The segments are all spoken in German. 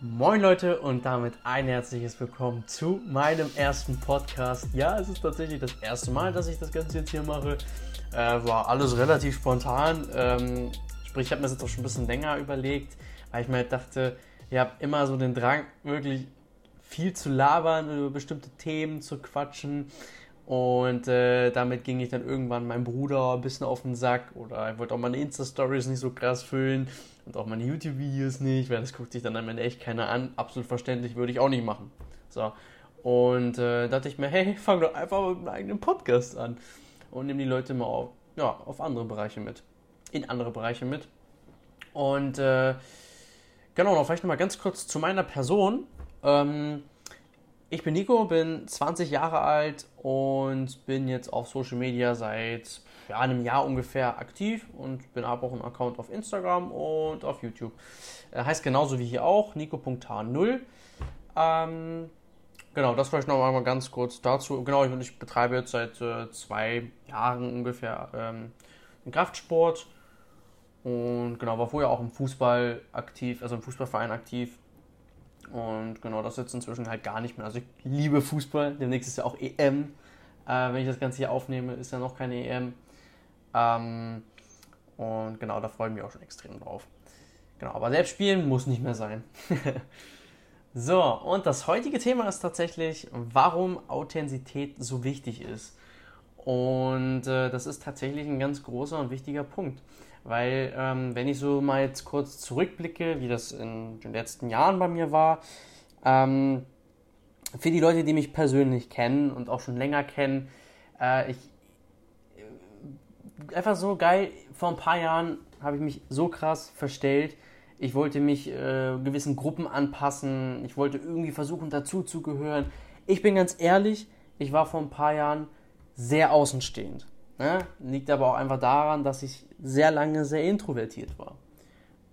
Moin Leute und damit ein herzliches Willkommen zu meinem ersten Podcast. Ja, es ist tatsächlich das erste Mal, dass ich das Ganze jetzt hier mache. Äh, war alles relativ spontan. Ähm, sprich, ich habe mir das jetzt auch schon ein bisschen länger überlegt, weil ich mir halt dachte, ihr habt immer so den Drang, wirklich viel zu labern, über bestimmte Themen zu quatschen. Und äh, damit ging ich dann irgendwann meinem Bruder ein bisschen auf den Sack oder ich wollte auch meine Insta-Stories nicht so krass füllen und auch meine YouTube-Videos nicht, weil das guckt sich dann am Ende echt keiner an. Absolut verständlich, würde ich auch nicht machen. So. Und äh, dachte ich mir, hey, fang doch einfach mit einem eigenen Podcast an und nimm die Leute mal auf, ja, auf andere Bereiche mit. In andere Bereiche mit. Und äh, genau, noch vielleicht nochmal ganz kurz zu meiner Person. Ähm, ich bin Nico, bin 20 Jahre alt und bin jetzt auf Social Media seit ja, einem Jahr ungefähr aktiv und bin aber auch einen Account auf Instagram und auf YouTube. Er heißt genauso wie hier auch, nico.h0. Ähm, genau, das vielleicht noch einmal ganz kurz dazu. Genau, ich, ich betreibe jetzt seit äh, zwei Jahren ungefähr ähm, den Kraftsport und genau, war vorher auch im Fußball aktiv, also im Fußballverein aktiv und genau, das jetzt inzwischen halt gar nicht mehr. Also ich liebe Fußball. Demnächst ist ja auch EM. Äh, wenn ich das Ganze hier aufnehme, ist ja noch keine EM. Ähm, und genau, da freue ich mich auch schon extrem drauf. Genau, aber selbst spielen muss nicht mehr sein. so, und das heutige Thema ist tatsächlich, warum Authentizität so wichtig ist. Und äh, das ist tatsächlich ein ganz großer und wichtiger Punkt. Weil, ähm, wenn ich so mal jetzt kurz zurückblicke, wie das in den letzten Jahren bei mir war, ähm, für die Leute, die mich persönlich kennen und auch schon länger kennen, äh, ich äh, einfach so geil, vor ein paar Jahren habe ich mich so krass verstellt. Ich wollte mich äh, gewissen Gruppen anpassen. Ich wollte irgendwie versuchen, dazuzugehören. Ich bin ganz ehrlich, ich war vor ein paar Jahren sehr außenstehend. Ne? Liegt aber auch einfach daran, dass ich sehr lange sehr introvertiert war.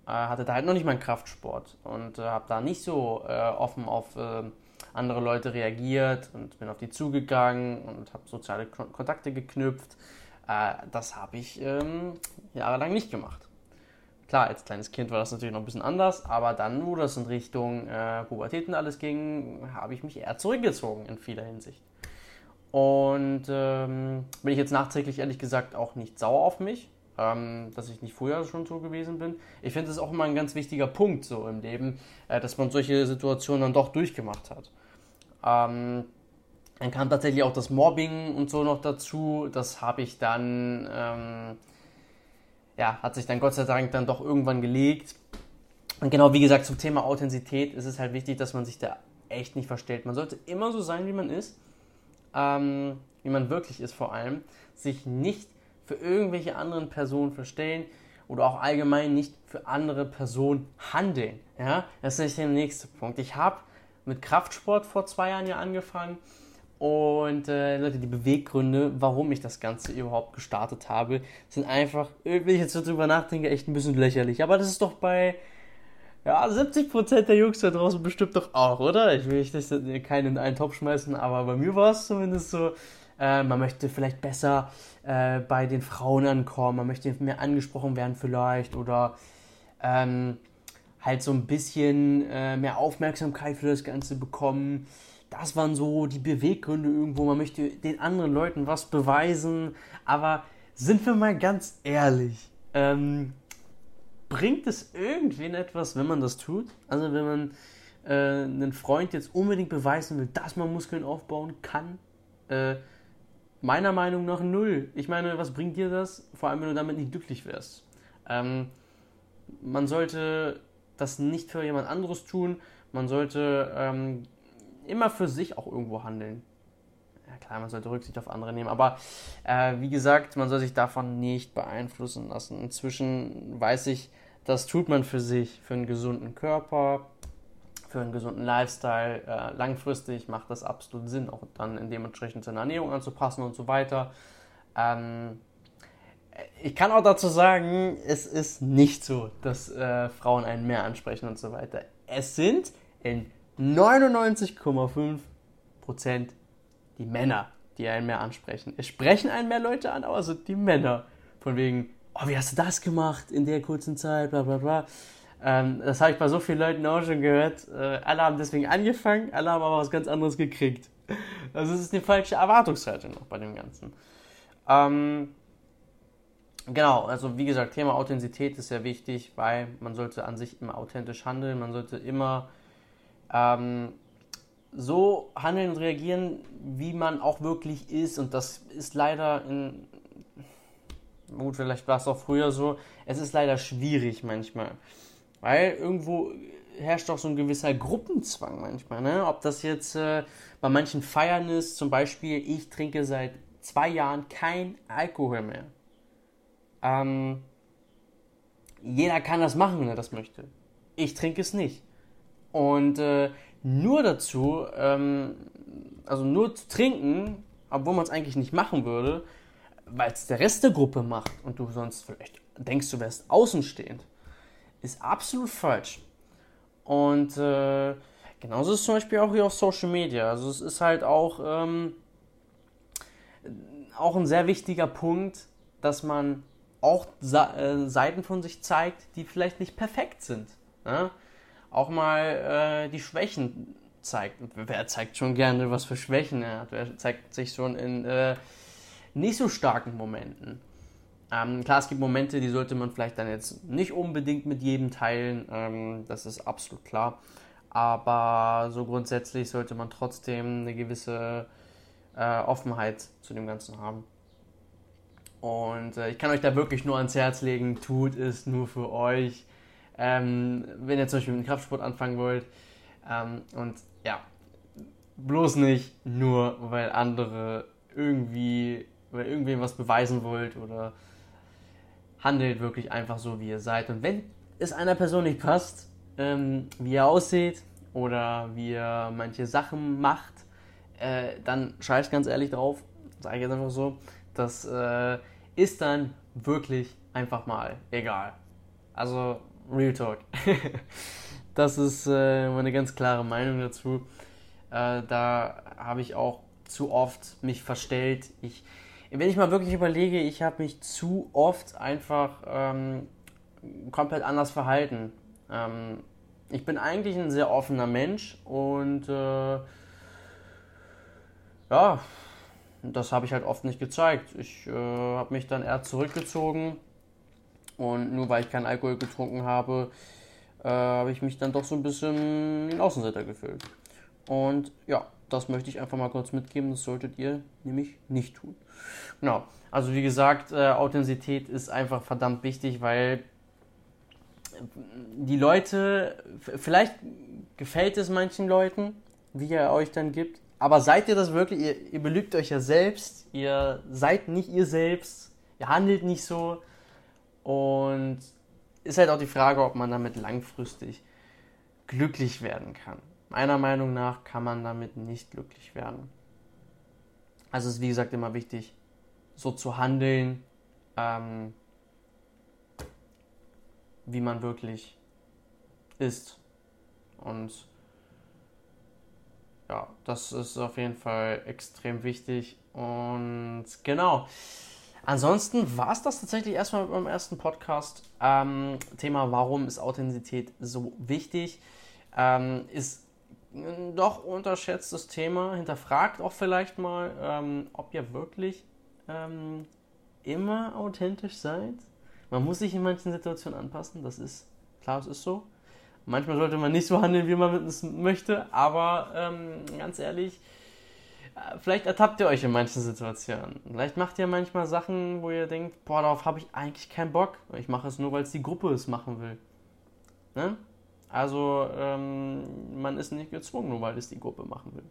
Äh, hatte da halt noch nicht meinen Kraftsport und äh, habe da nicht so äh, offen auf äh, andere Leute reagiert und bin auf die zugegangen und habe soziale Kon Kontakte geknüpft. Äh, das habe ich ähm, jahrelang nicht gemacht. Klar, als kleines Kind war das natürlich noch ein bisschen anders, aber dann, wo das in Richtung äh, Pubertät und alles ging, habe ich mich eher zurückgezogen in vieler Hinsicht. Und ähm, bin ich jetzt nachträglich ehrlich gesagt auch nicht sauer auf mich, ähm, dass ich nicht früher schon so gewesen bin. Ich finde es auch immer ein ganz wichtiger Punkt so im Leben, äh, dass man solche Situationen dann doch durchgemacht hat. Ähm, dann kam tatsächlich auch das Mobbing und so noch dazu. Das habe ich dann, ähm, ja, hat sich dann Gott sei Dank dann doch irgendwann gelegt. Und genau wie gesagt, zum Thema Authentizität ist es halt wichtig, dass man sich da echt nicht verstellt. Man sollte immer so sein, wie man ist ähm, wie man wirklich ist vor allem, sich nicht für irgendwelche anderen Personen verstellen oder auch allgemein nicht für andere Personen handeln. Ja, das ist der nächste Punkt. Ich habe mit Kraftsport vor zwei Jahren ja angefangen und äh, Leute, die Beweggründe, warum ich das Ganze überhaupt gestartet habe, sind einfach, wenn ich jetzt so drüber nachdenke, echt ein bisschen lächerlich. Aber das ist doch bei ja, 70% der Jungs da draußen bestimmt doch auch, oder? Ich will nicht keinen in einen Topf schmeißen, aber bei mir war es zumindest so, äh, man möchte vielleicht besser äh, bei den Frauen ankommen, man möchte mehr angesprochen werden vielleicht oder ähm, halt so ein bisschen äh, mehr Aufmerksamkeit für das Ganze bekommen. Das waren so die Beweggründe irgendwo. Man möchte den anderen Leuten was beweisen. Aber sind wir mal ganz ehrlich, ähm, bringt es irgendwen etwas, wenn man das tut? Also wenn man äh, einen Freund jetzt unbedingt beweisen will, dass man Muskeln aufbauen kann? Äh, meiner Meinung nach null. Ich meine, was bringt dir das? Vor allem, wenn du damit nicht glücklich wärst. Ähm, man sollte das nicht für jemand anderes tun. Man sollte ähm, immer für sich auch irgendwo handeln. Klar, man sollte Rücksicht auf andere nehmen, aber äh, wie gesagt, man soll sich davon nicht beeinflussen lassen. Inzwischen weiß ich, das tut man für sich, für einen gesunden Körper, für einen gesunden Lifestyle. Äh, langfristig macht das absolut Sinn, auch dann in dementsprechend seine Ernährung anzupassen und so weiter. Ähm, ich kann auch dazu sagen, es ist nicht so, dass äh, Frauen einen mehr ansprechen und so weiter. Es sind in 99,5 Prozent die Männer, die einen mehr ansprechen. Es sprechen einen mehr Leute an, aber sind die Männer. Von wegen, oh, wie hast du das gemacht in der kurzen Zeit, bla bla bla. Ähm, das habe ich bei so vielen Leuten auch schon gehört. Äh, alle haben deswegen angefangen, alle haben aber was ganz anderes gekriegt. Also es ist eine falsche Erwartungshaltung noch bei dem Ganzen. Ähm, genau, also wie gesagt, Thema Authentizität ist sehr wichtig, weil man sollte an sich immer authentisch handeln, man sollte immer ähm, so handeln und reagieren, wie man auch wirklich ist. Und das ist leider in. Gut, vielleicht war es auch früher so. Es ist leider schwierig manchmal. Weil irgendwo herrscht auch so ein gewisser Gruppenzwang manchmal. Ne? Ob das jetzt äh, bei manchen Feiern ist, zum Beispiel, ich trinke seit zwei Jahren kein Alkohol mehr. Ähm, jeder kann das machen, wenn er das möchte. Ich trinke es nicht. Und äh, nur dazu, ähm, also nur zu trinken, obwohl man es eigentlich nicht machen würde, weil es der Rest der Gruppe macht und du sonst vielleicht denkst, du wärst außenstehend, ist absolut falsch. Und äh, genauso ist es zum Beispiel auch hier auf Social Media. Also es ist halt auch, ähm, auch ein sehr wichtiger Punkt, dass man auch äh, Seiten von sich zeigt, die vielleicht nicht perfekt sind. Ne? Auch mal äh, die Schwächen zeigt. Wer zeigt schon gerne, was für Schwächen er hat? Wer zeigt sich schon in äh, nicht so starken Momenten? Ähm, klar, es gibt Momente, die sollte man vielleicht dann jetzt nicht unbedingt mit jedem teilen. Ähm, das ist absolut klar. Aber so grundsätzlich sollte man trotzdem eine gewisse äh, Offenheit zu dem Ganzen haben. Und äh, ich kann euch da wirklich nur ans Herz legen, tut es nur für euch. Ähm, wenn ihr zum Beispiel mit dem Kraftsport anfangen wollt. Ähm, und ja, bloß nicht nur, weil andere irgendwie, weil irgendwem was beweisen wollt oder handelt wirklich einfach so, wie ihr seid. Und wenn es einer Person nicht passt, ähm, wie ihr aussieht oder wie ihr manche Sachen macht, äh, dann scheiß ganz ehrlich drauf, sage ich jetzt einfach so, das äh, ist dann wirklich einfach mal egal. Also Real Talk. das ist äh, meine ganz klare Meinung dazu. Äh, da habe ich auch zu oft mich verstellt. Ich, wenn ich mal wirklich überlege, ich habe mich zu oft einfach ähm, komplett anders verhalten. Ähm, ich bin eigentlich ein sehr offener Mensch und äh, ja, das habe ich halt oft nicht gezeigt. Ich äh, habe mich dann eher zurückgezogen und nur weil ich keinen Alkohol getrunken habe, äh, habe ich mich dann doch so ein bisschen ein Außenseiter gefühlt. Und ja, das möchte ich einfach mal kurz mitgeben. Das solltet ihr nämlich nicht tun. Genau. Also wie gesagt, äh, Authentizität ist einfach verdammt wichtig, weil die Leute, vielleicht gefällt es manchen Leuten, wie er euch dann gibt, aber seid ihr das wirklich? Ihr, ihr belügt euch ja selbst, ihr seid nicht ihr selbst, ihr handelt nicht so. Und ist halt auch die Frage, ob man damit langfristig glücklich werden kann. Meiner Meinung nach kann man damit nicht glücklich werden. Also ist wie gesagt immer wichtig, so zu handeln, ähm, wie man wirklich ist. Und ja, das ist auf jeden Fall extrem wichtig. Und genau. Ansonsten war es das tatsächlich erstmal mit meinem ersten Podcast. Ähm, Thema, warum ist Authentizität so wichtig? Ähm, ist ein doch unterschätztes Thema. Hinterfragt auch vielleicht mal, ähm, ob ihr wirklich ähm, immer authentisch seid. Man muss sich in manchen Situationen anpassen, das ist klar, es ist so. Manchmal sollte man nicht so handeln, wie man es möchte, aber ähm, ganz ehrlich, vielleicht ertappt ihr euch in manchen Situationen. Vielleicht macht ihr manchmal Sachen, wo ihr denkt, boah, darauf habe ich eigentlich keinen Bock. Ich mache es nur, weil es die Gruppe es machen will. Ne? Also ähm, man ist nicht gezwungen, nur weil es die Gruppe machen will.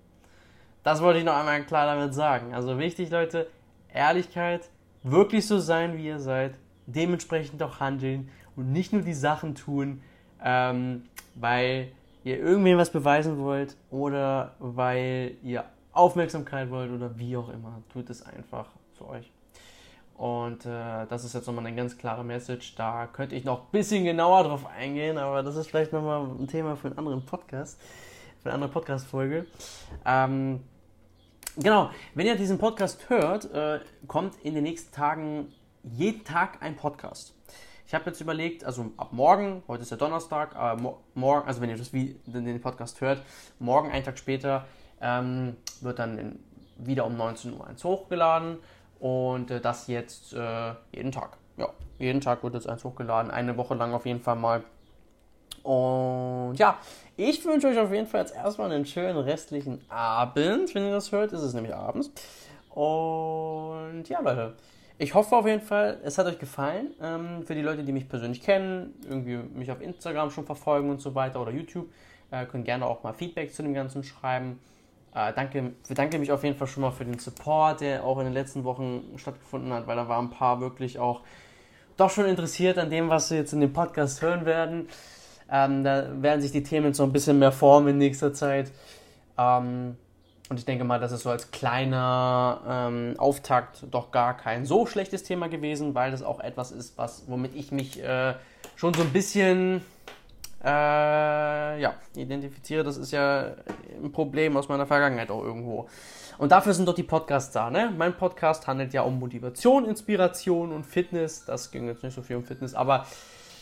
Das wollte ich noch einmal klar damit sagen. Also wichtig, Leute, Ehrlichkeit, wirklich so sein, wie ihr seid, dementsprechend auch handeln und nicht nur die Sachen tun, ähm, weil ihr irgendwem was beweisen wollt oder weil ihr Aufmerksamkeit wollt oder wie auch immer, tut es einfach für euch. Und äh, das ist jetzt nochmal eine ganz klare Message. Da könnte ich noch ein bisschen genauer drauf eingehen, aber das ist vielleicht nochmal ein Thema für einen anderen Podcast, für eine andere Podcast-Folge. Ähm, genau, wenn ihr diesen Podcast hört, äh, kommt in den nächsten Tagen jeden Tag ein Podcast. Ich habe jetzt überlegt, also ab morgen, heute ist ja Donnerstag, äh, mo morgen, also wenn ihr das wie den Podcast hört, morgen, einen Tag später, ähm, wird dann in, wieder um 19 Uhr eins hochgeladen und äh, das jetzt äh, jeden Tag. Ja, jeden Tag wird jetzt eins hochgeladen, eine Woche lang auf jeden Fall mal. Und ja, ich wünsche euch auf jeden Fall jetzt erstmal einen schönen restlichen Abend. Wenn ihr das hört, ist es nämlich abends. Und ja, Leute, ich hoffe auf jeden Fall, es hat euch gefallen. Ähm, für die Leute, die mich persönlich kennen, irgendwie mich auf Instagram schon verfolgen und so weiter oder YouTube, äh, können gerne auch mal Feedback zu dem Ganzen schreiben. Äh, danke, bedanke mich auf jeden Fall schon mal für den Support, der auch in den letzten Wochen stattgefunden hat, weil da waren ein paar wirklich auch doch schon interessiert an dem, was sie jetzt in dem Podcast hören werden. Ähm, da werden sich die Themen so ein bisschen mehr formen in nächster Zeit. Ähm, und ich denke mal, das ist so als kleiner ähm, Auftakt doch gar kein so schlechtes Thema gewesen, weil das auch etwas ist, was, womit ich mich äh, schon so ein bisschen äh, ja, identifiziere. Das ist ja ein Problem aus meiner Vergangenheit auch irgendwo. Und dafür sind doch die Podcasts da. Ne? Mein Podcast handelt ja um Motivation, Inspiration und Fitness. Das ging jetzt nicht so viel um Fitness, aber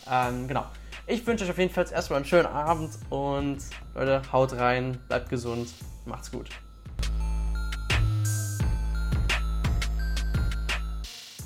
ähm, genau. Ich wünsche euch auf jeden Fall erstmal einen schönen Abend und Leute, haut rein, bleibt gesund, macht's gut.